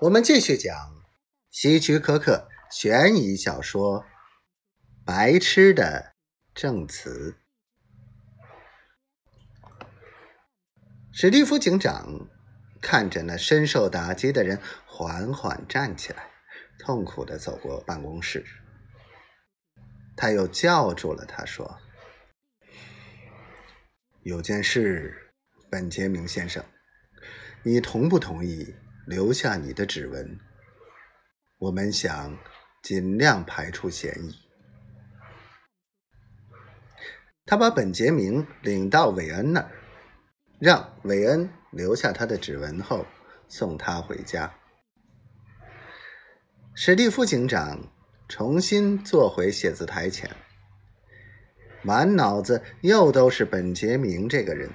我们继续讲希区柯克悬疑小说《白痴的证词》。史蒂夫警长看着那深受打击的人缓缓站起来，痛苦的走过办公室。他又叫住了他，说：“有件事，本杰明先生，你同不同意？”留下你的指纹，我们想尽量排除嫌疑。他把本杰明领到韦恩那儿，让韦恩留下他的指纹后送他回家。史蒂夫警长重新坐回写字台前，满脑子又都是本杰明这个人。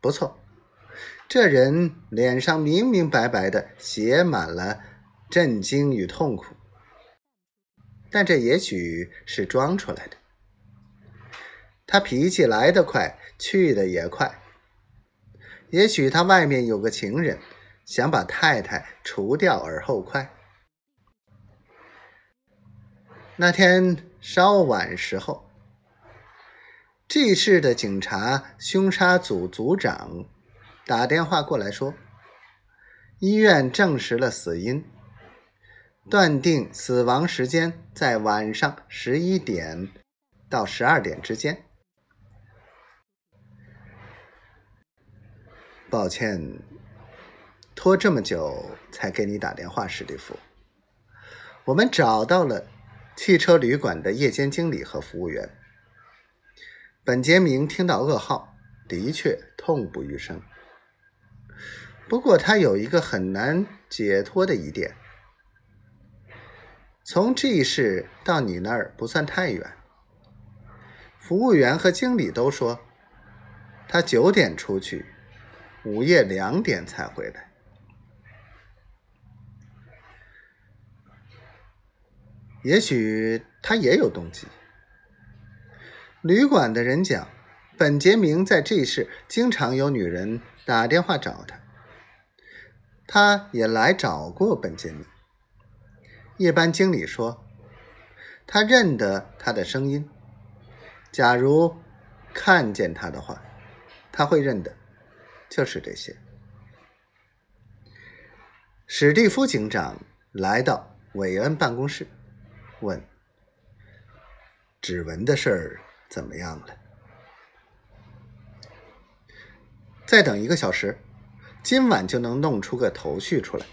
不错。这人脸上明明白白的写满了震惊与痛苦，但这也许是装出来的。他脾气来得快，去的也快。也许他外面有个情人，想把太太除掉而后快。那天稍晚时候，G 市的警察凶杀组组长。打电话过来说，医院证实了死因，断定死亡时间在晚上十一点到十二点之间。抱歉，拖这么久才给你打电话，史蒂夫。我们找到了汽车旅馆的夜间经理和服务员。本杰明听到噩耗，的确痛不欲生。不过他有一个很难解脱的疑点：从 G 市到你那儿不算太远。服务员和经理都说，他九点出去，午夜两点才回来。也许他也有动机。旅馆的人讲，本杰明在 G 市经常有女人打电话找他。他也来找过本杰明。夜班经理说，他认得他的声音。假如看见他的话，他会认得。就是这些。史蒂夫警长来到韦恩办公室，问：“指纹的事儿怎么样了？”再等一个小时。今晚就能弄出个头绪出来。